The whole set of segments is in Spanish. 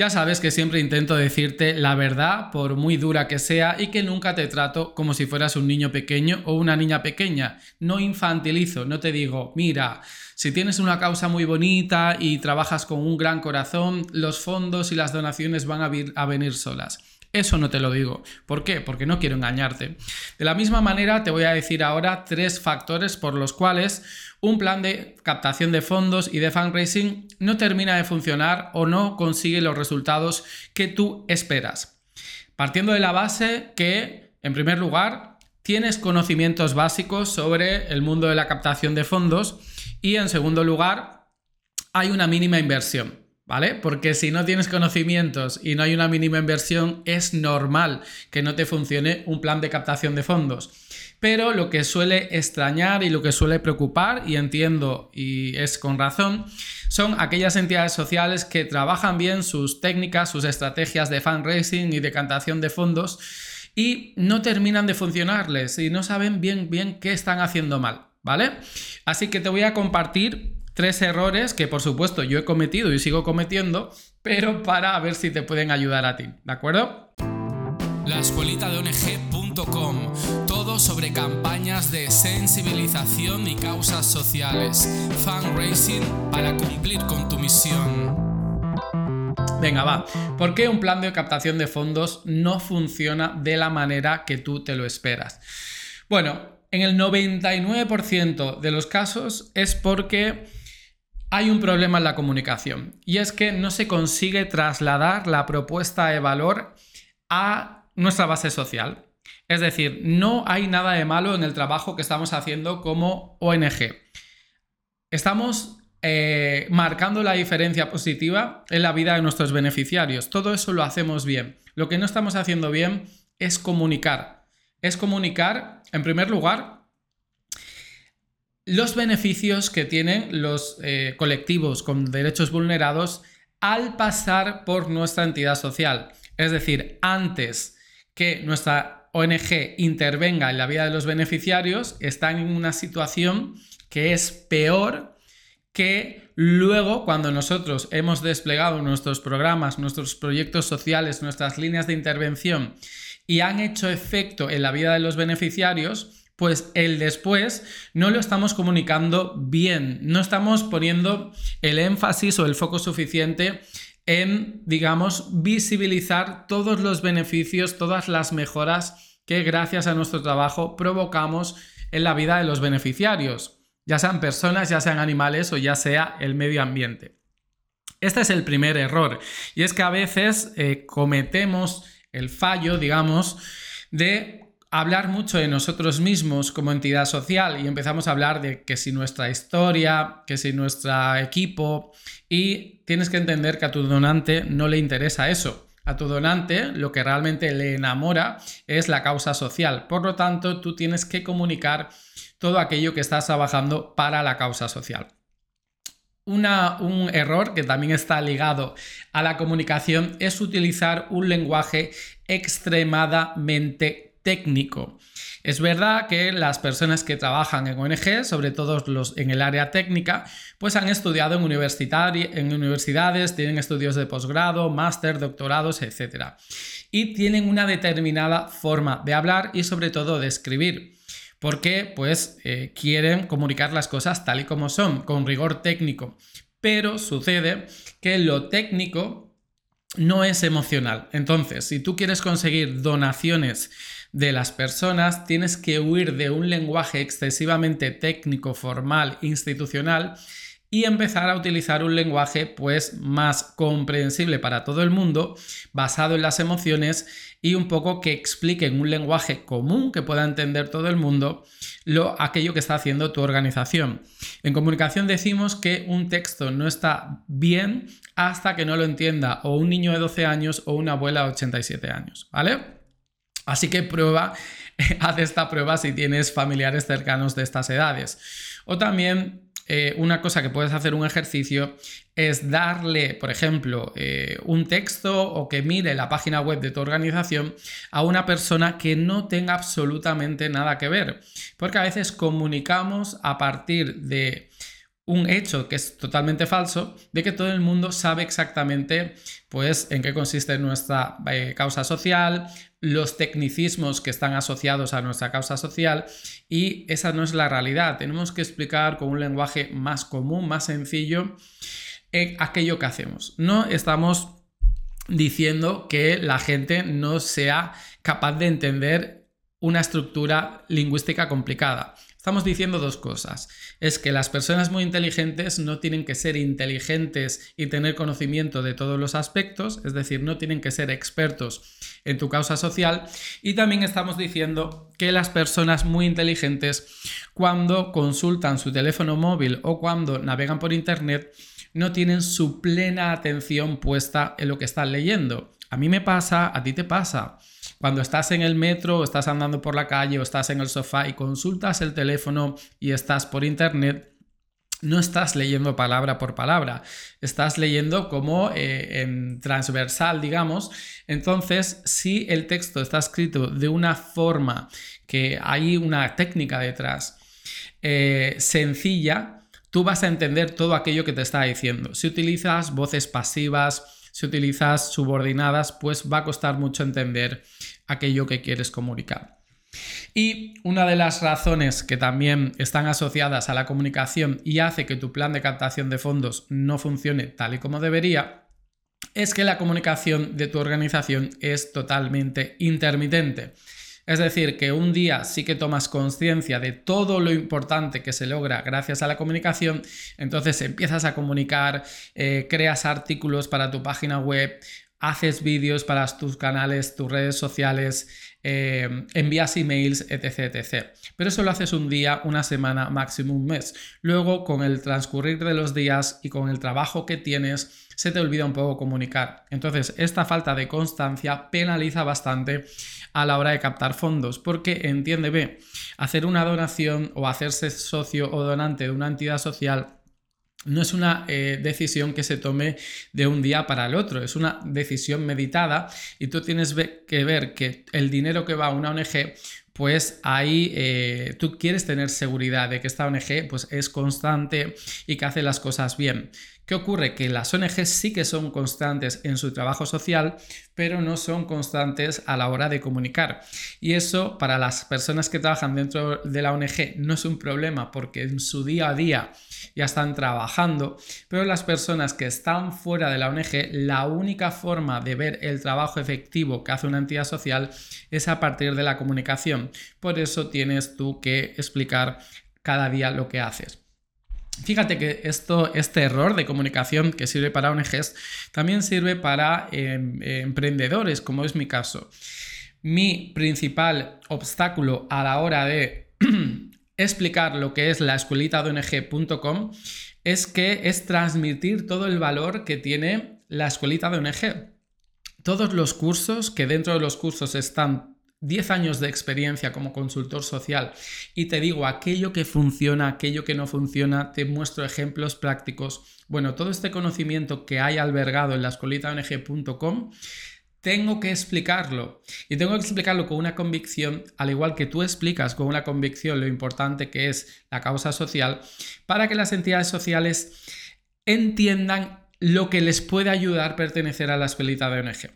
Ya sabes que siempre intento decirte la verdad, por muy dura que sea, y que nunca te trato como si fueras un niño pequeño o una niña pequeña. No infantilizo, no te digo, mira, si tienes una causa muy bonita y trabajas con un gran corazón, los fondos y las donaciones van a, a venir solas. Eso no te lo digo. ¿Por qué? Porque no quiero engañarte. De la misma manera, te voy a decir ahora tres factores por los cuales un plan de captación de fondos y de fundraising no termina de funcionar o no consigue los resultados que tú esperas. Partiendo de la base que, en primer lugar, tienes conocimientos básicos sobre el mundo de la captación de fondos y, en segundo lugar, hay una mínima inversión. ¿Vale? Porque si no tienes conocimientos y no hay una mínima inversión, es normal que no te funcione un plan de captación de fondos. Pero lo que suele extrañar y lo que suele preocupar, y entiendo y es con razón, son aquellas entidades sociales que trabajan bien sus técnicas, sus estrategias de fundraising y de captación de fondos y no terminan de funcionarles y no saben bien bien qué están haciendo mal, ¿vale? Así que te voy a compartir tres errores que por supuesto yo he cometido y sigo cometiendo, pero para ver si te pueden ayudar a ti, ¿de acuerdo? La escuelita de ONG.com, todo sobre campañas de sensibilización y causas sociales, fundraising para cumplir con tu misión. Venga, va. ¿Por qué un plan de captación de fondos no funciona de la manera que tú te lo esperas? Bueno, en el 99% de los casos es porque hay un problema en la comunicación y es que no se consigue trasladar la propuesta de valor a nuestra base social. Es decir, no hay nada de malo en el trabajo que estamos haciendo como ONG. Estamos eh, marcando la diferencia positiva en la vida de nuestros beneficiarios. Todo eso lo hacemos bien. Lo que no estamos haciendo bien es comunicar. Es comunicar, en primer lugar, los beneficios que tienen los eh, colectivos con derechos vulnerados al pasar por nuestra entidad social. Es decir, antes que nuestra ONG intervenga en la vida de los beneficiarios, están en una situación que es peor que luego cuando nosotros hemos desplegado nuestros programas, nuestros proyectos sociales, nuestras líneas de intervención y han hecho efecto en la vida de los beneficiarios, pues el después no lo estamos comunicando bien, no estamos poniendo el énfasis o el foco suficiente en, digamos, visibilizar todos los beneficios, todas las mejoras que gracias a nuestro trabajo provocamos en la vida de los beneficiarios, ya sean personas, ya sean animales o ya sea el medio ambiente. Este es el primer error y es que a veces eh, cometemos el fallo, digamos, de hablar mucho de nosotros mismos como entidad social y empezamos a hablar de que si nuestra historia, que si nuestro equipo y tienes que entender que a tu donante no le interesa eso. A tu donante lo que realmente le enamora es la causa social. Por lo tanto, tú tienes que comunicar todo aquello que estás trabajando para la causa social. Un error que también está ligado a la comunicación es utilizar un lenguaje extremadamente técnico. Es verdad que las personas que trabajan en ONG, sobre todo los en el área técnica, pues han estudiado en, en universidades, tienen estudios de posgrado, máster, doctorados, etc. Y tienen una determinada forma de hablar y sobre todo de escribir. Porque pues eh, quieren comunicar las cosas tal y como son, con rigor técnico. Pero sucede que lo técnico no es emocional. Entonces, si tú quieres conseguir donaciones de las personas, tienes que huir de un lenguaje excesivamente técnico, formal, institucional y empezar a utilizar un lenguaje pues más comprensible para todo el mundo, basado en las emociones y un poco que explique en un lenguaje común que pueda entender todo el mundo lo aquello que está haciendo tu organización. En comunicación decimos que un texto no está bien hasta que no lo entienda o un niño de 12 años o una abuela de 87 años, ¿vale? Así que prueba, haz esta prueba si tienes familiares cercanos de estas edades. O también eh, una cosa que puedes hacer un ejercicio es darle, por ejemplo, eh, un texto o que mire la página web de tu organización a una persona que no tenga absolutamente nada que ver. Porque a veces comunicamos a partir de un hecho que es totalmente falso, de que todo el mundo sabe exactamente pues, en qué consiste nuestra eh, causa social, los tecnicismos que están asociados a nuestra causa social y esa no es la realidad. Tenemos que explicar con un lenguaje más común, más sencillo, eh, aquello que hacemos. No estamos diciendo que la gente no sea capaz de entender una estructura lingüística complicada. Estamos diciendo dos cosas. Es que las personas muy inteligentes no tienen que ser inteligentes y tener conocimiento de todos los aspectos, es decir, no tienen que ser expertos en tu causa social. Y también estamos diciendo que las personas muy inteligentes, cuando consultan su teléfono móvil o cuando navegan por Internet, no tienen su plena atención puesta en lo que están leyendo. A mí me pasa, a ti te pasa. Cuando estás en el metro o estás andando por la calle o estás en el sofá y consultas el teléfono y estás por internet, no estás leyendo palabra por palabra, estás leyendo como eh, en transversal, digamos. Entonces, si el texto está escrito de una forma que hay una técnica detrás eh, sencilla, tú vas a entender todo aquello que te está diciendo. Si utilizas voces pasivas, si utilizas subordinadas, pues va a costar mucho entender aquello que quieres comunicar. Y una de las razones que también están asociadas a la comunicación y hace que tu plan de captación de fondos no funcione tal y como debería es que la comunicación de tu organización es totalmente intermitente. Es decir, que un día sí que tomas conciencia de todo lo importante que se logra gracias a la comunicación, entonces empiezas a comunicar, eh, creas artículos para tu página web, haces vídeos para tus canales, tus redes sociales, eh, envías emails, etc, etc. Pero eso lo haces un día, una semana, máximo un mes. Luego, con el transcurrir de los días y con el trabajo que tienes, se te olvida un poco comunicar. Entonces, esta falta de constancia penaliza bastante a la hora de captar fondos, porque entiéndeme, hacer una donación o hacerse socio o donante de una entidad social no es una eh, decisión que se tome de un día para el otro, es una decisión meditada y tú tienes que ver que el dinero que va a una ONG, pues ahí eh, tú quieres tener seguridad de que esta ONG pues, es constante y que hace las cosas bien. ¿Qué ocurre? Que las ONG sí que son constantes en su trabajo social, pero no son constantes a la hora de comunicar. Y eso para las personas que trabajan dentro de la ONG no es un problema porque en su día a día ya están trabajando, pero las personas que están fuera de la ONG, la única forma de ver el trabajo efectivo que hace una entidad social es a partir de la comunicación. Por eso tienes tú que explicar cada día lo que haces. Fíjate que esto, este error de comunicación que sirve para ONGs también sirve para em, emprendedores, como es mi caso. Mi principal obstáculo a la hora de explicar lo que es la escuelita de ONG.com es que es transmitir todo el valor que tiene la escuelita de ONG. Todos los cursos, que dentro de los cursos están 10 años de experiencia como consultor social y te digo aquello que funciona, aquello que no funciona, te muestro ejemplos prácticos. Bueno, todo este conocimiento que hay albergado en la escolitaong.com tengo que explicarlo y tengo que explicarlo con una convicción, al igual que tú explicas con una convicción lo importante que es la causa social, para que las entidades sociales entiendan lo que les puede ayudar a pertenecer a la escuelita de ONG.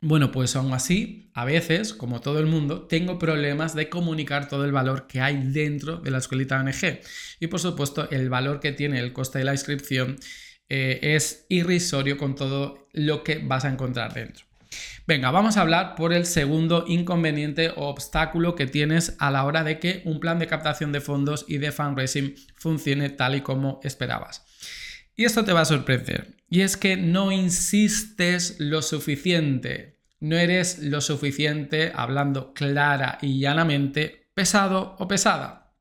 Bueno, pues aún así, a veces, como todo el mundo, tengo problemas de comunicar todo el valor que hay dentro de la escuelita ONG. Y por supuesto, el valor que tiene el coste de la inscripción eh, es irrisorio con todo lo que vas a encontrar dentro. Venga, vamos a hablar por el segundo inconveniente o obstáculo que tienes a la hora de que un plan de captación de fondos y de fundraising funcione tal y como esperabas. Y esto te va a sorprender. Y es que no insistes lo suficiente. No eres lo suficiente, hablando clara y llanamente, pesado o pesada.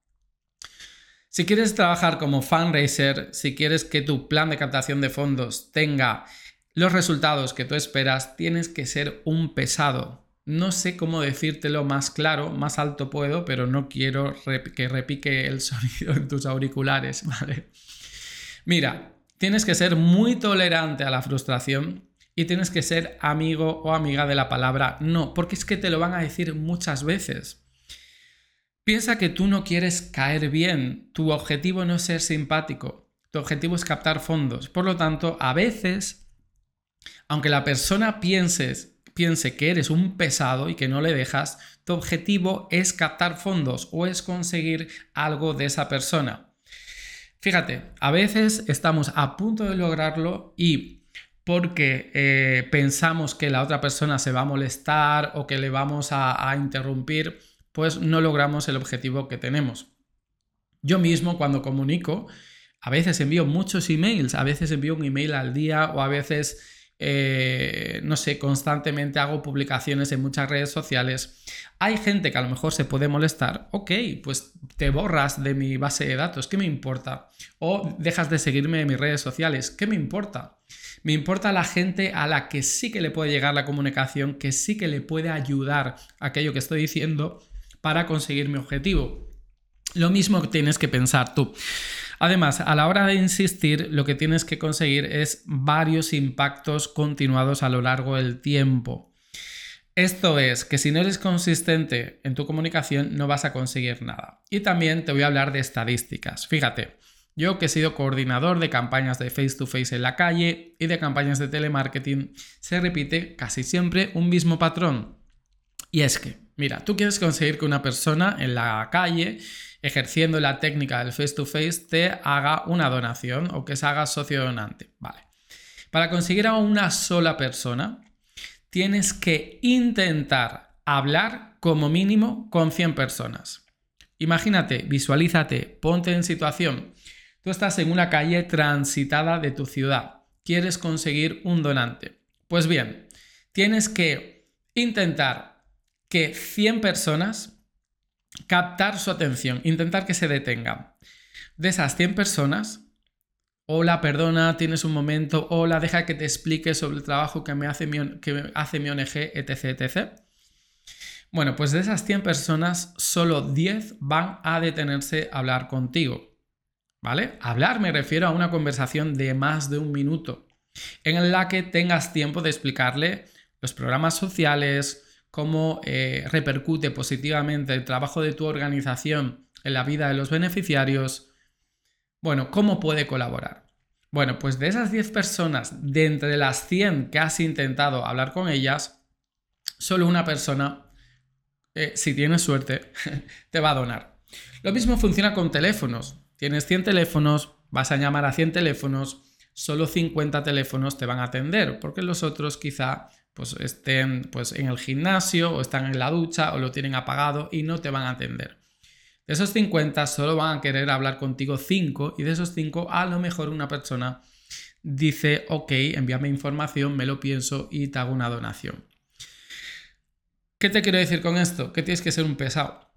Si quieres trabajar como fundraiser, si quieres que tu plan de captación de fondos tenga los resultados que tú esperas, tienes que ser un pesado. No sé cómo decírtelo más claro, más alto puedo, pero no quiero que repique el sonido en tus auriculares, ¿vale? Mira, Tienes que ser muy tolerante a la frustración y tienes que ser amigo o amiga de la palabra no, porque es que te lo van a decir muchas veces. Piensa que tú no quieres caer bien, tu objetivo no es ser simpático, Tu objetivo es captar fondos. Por lo tanto, a veces, aunque la persona piense que eres un pesado y que no le dejas, tu objetivo es captar fondos o es conseguir algo de esa persona. Fíjate, a veces estamos a punto de lograrlo y porque eh, pensamos que la otra persona se va a molestar o que le vamos a interrumpir, pues no logramos el objetivo que tenemos. Yo mismo cuando comunico, a veces envío muchos emails, a veces envío un email al día o a veces, eh, no sé, constantemente hago publicaciones en muchas redes sociales. Hay gente que a lo mejor se puede molestar, ok, pues te borras de mi base de datos, ¿qué me importa? O dejas de seguirme en mis redes sociales, ¿qué me importa? Me importa la gente a la que sí que le puede llegar la comunicación, que sí que le puede ayudar aquello que estoy diciendo para conseguir mi objetivo. Lo mismo tienes que pensar tú. Además, a la hora de insistir, lo que tienes que conseguir es varios impactos continuados a lo largo del tiempo. Esto es que si no eres consistente en tu comunicación no vas a conseguir nada. Y también te voy a hablar de estadísticas. Fíjate, yo que he sido coordinador de campañas de face to face en la calle y de campañas de telemarketing, se repite casi siempre un mismo patrón. Y es que, mira, tú quieres conseguir que una persona en la calle ejerciendo la técnica del face to face te haga una donación o que se haga socio donante. Vale. Para conseguir a una sola persona, tienes que intentar hablar como mínimo con 100 personas. Imagínate, visualízate, ponte en situación. Tú estás en una calle transitada de tu ciudad. Quieres conseguir un donante. Pues bien, tienes que intentar que 100 personas captar su atención, intentar que se detenga. De esas 100 personas, hola, perdona, tienes un momento, hola, deja que te explique sobre el trabajo que me hace mi, que hace mi ONG, etc, etc. Bueno, pues de esas 100 personas, solo 10 van a detenerse a hablar contigo. ¿Vale? Hablar me refiero a una conversación de más de un minuto, en la que tengas tiempo de explicarle los programas sociales, cómo eh, repercute positivamente el trabajo de tu organización en la vida de los beneficiarios. Bueno, ¿cómo puede colaborar? Bueno, pues de esas 10 personas, de entre las 100 que has intentado hablar con ellas, solo una persona, eh, si tienes suerte, te va a donar. Lo mismo funciona con teléfonos. Tienes 100 teléfonos, vas a llamar a 100 teléfonos, solo 50 teléfonos te van a atender, porque los otros quizá pues estén pues, en el gimnasio o están en la ducha o lo tienen apagado y no te van a atender. De esos 50 solo van a querer hablar contigo 5 y de esos 5 a lo mejor una persona dice, ok, envíame información, me lo pienso y te hago una donación. ¿Qué te quiero decir con esto? Que tienes que ser un pesado.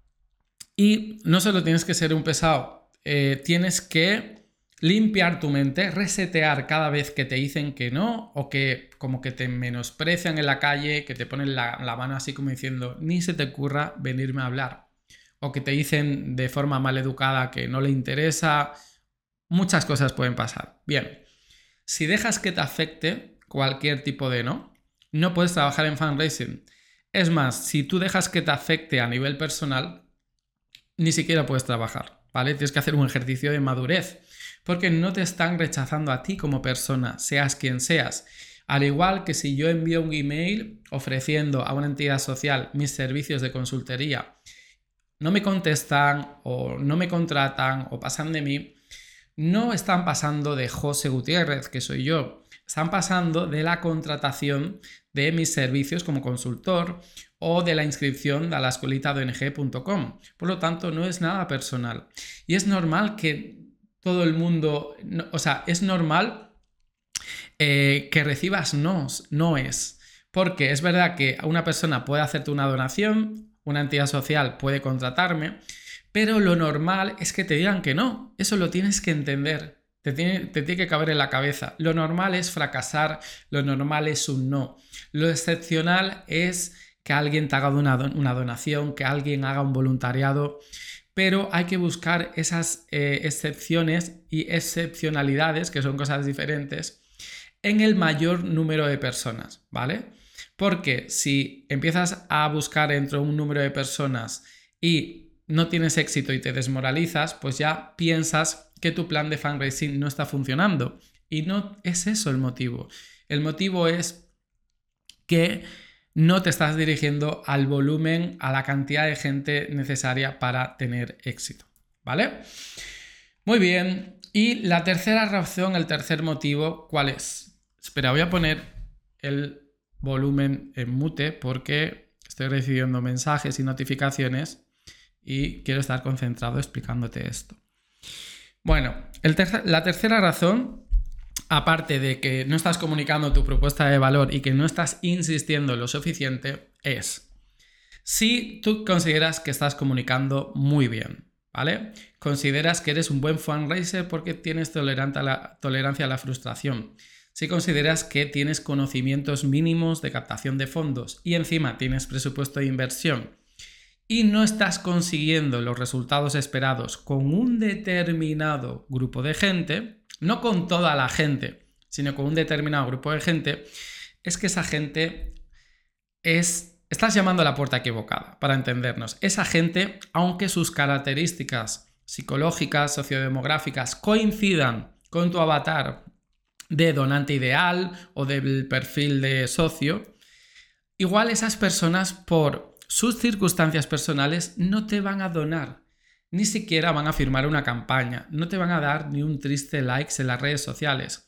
Y no solo tienes que ser un pesado, eh, tienes que limpiar tu mente, resetear cada vez que te dicen que no o que como que te menosprecian en la calle, que te ponen la, mano así como diciendo, ni se te ocurra venirme a hablar. O que te dicen de forma mal educada que no le interesa. Muchas cosas pueden pasar. Bien, si dejas que te afecte cualquier tipo de no, no puedes trabajar en fundraising. Es más, si tú dejas que te afecte a nivel personal, ni siquiera puedes trabajar, ¿vale? Tienes que hacer un ejercicio de madurez porque no te están rechazando a ti como persona, seas quien seas. Al igual que si yo envío un email ofreciendo a una entidad social mis servicios de consultoría, no me contestan o no me contratan o pasan de mí, no están pasando de José Gutiérrez, que soy yo, están pasando de la contratación de mis servicios como consultor o de la inscripción a la escuelita de. Por lo tanto, no es nada personal. Y es normal que todo el mundo, o sea, es normal eh, que recibas no, no es. Porque es verdad que una persona puede hacerte una donación, una entidad social puede contratarme, pero lo normal es que te digan que no. Eso lo tienes que entender. Te tiene, te tiene, que caber en la cabeza. Lo normal es fracasar, lo normal es un no. Lo excepcional es que alguien te haga una donación, que alguien haga un voluntariado pero hay que buscar esas eh, excepciones y excepcionalidades, que son cosas diferentes, en el mayor número de personas, ¿vale? Porque si empiezas a buscar entre un número de personas y no tienes éxito y te desmoralizas, pues ya piensas que tu plan de fundraising no está funcionando. Y no es eso el motivo. El motivo es que no te estás dirigiendo al volumen, a la cantidad de gente necesaria para tener éxito. ¿Vale? Muy bien. Y la tercera razón, el tercer motivo, ¿cuál es? Espera, voy a poner el volumen en mute porque estoy recibiendo mensajes y notificaciones y quiero estar concentrado explicándote esto. Bueno, la tercera razón, aparte de que no estás comunicando tu propuesta de valor y que no estás insistiendo lo suficiente, es si tú consideras que estás comunicando muy bien, ¿vale? Consideras que eres un buen fundraiser porque tienes tolerancia a la frustración. Si consideras que tienes conocimientos mínimos de captación de fondos y encima tienes presupuesto de inversión y no estás consiguiendo los resultados esperados con un determinado grupo de gente, no con toda la gente, sino con un determinado grupo de gente, es que esa gente es... Estás llamando a la puerta equivocada, para entendernos. Esa gente, aunque sus características psicológicas, sociodemográficas coincidan con tu avatar de donante ideal o del perfil de socio, igual esas personas por sus circunstancias personales no te van a donar, ni siquiera van a firmar una campaña, no te van a dar ni un triste like en las redes sociales.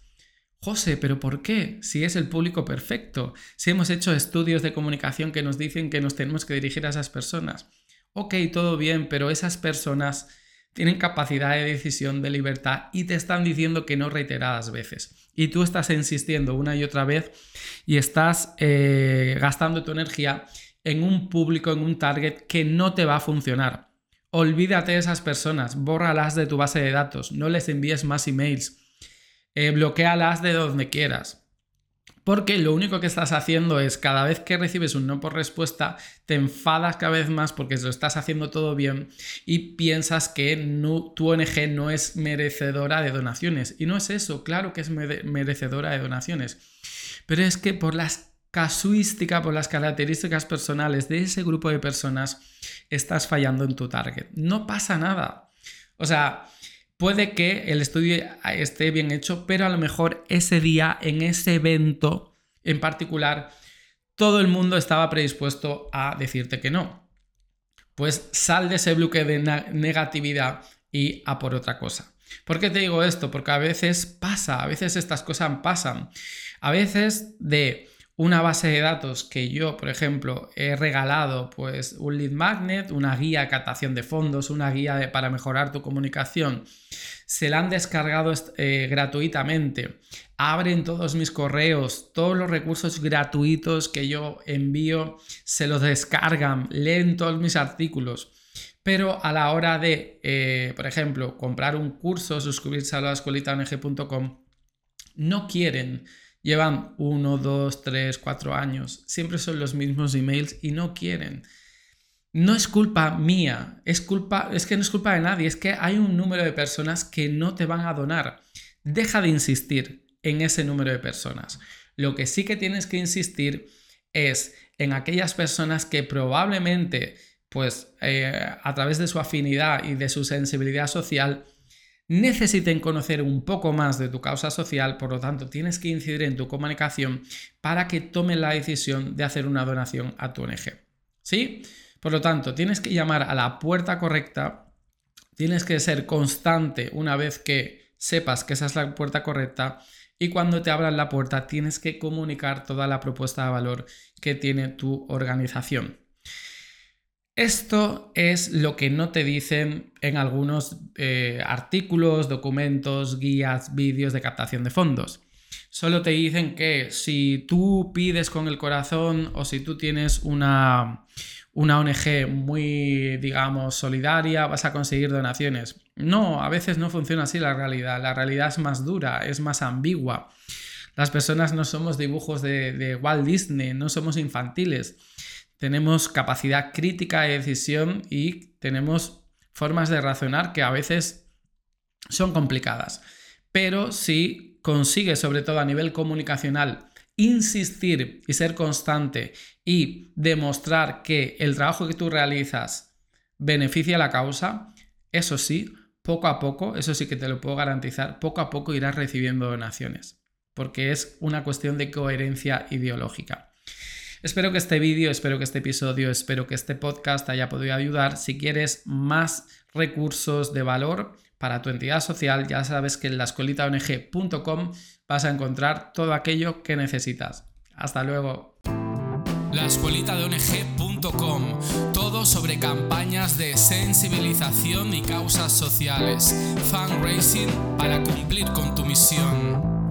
José, pero ¿por qué? Si es el público perfecto, si hemos hecho estudios de comunicación que nos dicen que nos tenemos que dirigir a esas personas. Ok, todo bien, pero esas personas tienen capacidad de decisión, de libertad y te están diciendo que no reiteradas veces. Y tú estás insistiendo una y otra vez y estás eh, gastando tu energía en un público, en un target que no te va a funcionar. Olvídate de esas personas, bórralas de tu base de datos, no les envíes más emails, eh, bloquealas de donde quieras. Porque lo único que estás haciendo es cada vez que recibes un no por respuesta, te enfadas cada vez más porque lo estás haciendo todo bien y piensas que tu ONG no es merecedora de donaciones. Y no es eso, claro que es merecedora de donaciones. Pero es que por las casuística, por las características personales de ese grupo de personas, estás fallando en tu target. No pasa nada. O sea, Puede que el estudio esté bien hecho, pero a lo mejor ese día, en ese evento en particular, todo el mundo estaba predispuesto a decirte que no. Pues sal de ese bloque de negatividad y a por otra cosa. ¿Por qué te digo esto? Porque a veces pasa, a veces estas cosas pasan. A veces de una base de datos que yo, por ejemplo, he regalado, pues un lead magnet, una guía de captación de fondos, una guía para mejorar tu comunicación, se la han descargado eh, gratuitamente, abren todos mis correos, todos los recursos gratuitos que yo envío, se los descargan, leen todos mis artículos. Pero a la hora de, eh, por ejemplo, comprar un curso, suscribirse a la escuelitaong.com, no quieren Llevan uno, dos, tres, cuatro años. Siempre son los mismos emails y no quieren. No es culpa mía, es culpa, es que no es culpa de nadie, es que hay un número de personas que no te van a donar. Deja de insistir en ese número de personas. Lo que sí que tienes que insistir es en aquellas personas que probablemente, pues eh, a través de su afinidad y de su sensibilidad social, necesiten conocer un poco más de tu causa social, por lo tanto tienes que incidir en tu comunicación para que tomen la decisión de hacer una donación a tu ONG. ¿Sí? Por lo tanto, tienes que llamar a la puerta correcta, tienes que ser constante una vez que sepas que esa es la puerta correcta y cuando te abran la puerta tienes que comunicar toda la propuesta de valor que tiene tu organización. Esto es lo que no te dicen en algunos eh, artículos, documentos, guías, vídeos de captación de fondos. Solo te dicen que si tú pides con el corazón o si tú tienes una, una ONG muy, digamos, solidaria, vas a conseguir donaciones. No, a veces no funciona así la realidad. La realidad es más dura, es más ambigua. Las personas no somos dibujos de, de Walt Disney, no somos infantiles tenemos capacidad crítica de decisión y tenemos formas de razonar que a veces son complicadas. Pero si consigues, sobre todo a nivel comunicacional, insistir y ser constante y demostrar que el trabajo que tú realizas beneficia a la causa, eso sí, poco a poco, eso sí que te lo puedo garantizar, poco a poco irás recibiendo donaciones, porque es una cuestión de coherencia ideológica. Espero que este vídeo, espero que este episodio, espero que este podcast haya podido ayudar. Si quieres más recursos de valor para tu entidad social, ya sabes que en la vas a encontrar todo aquello que necesitas. Hasta luego. La todo sobre campañas de sensibilización y causas sociales. Fundraising para cumplir con tu misión.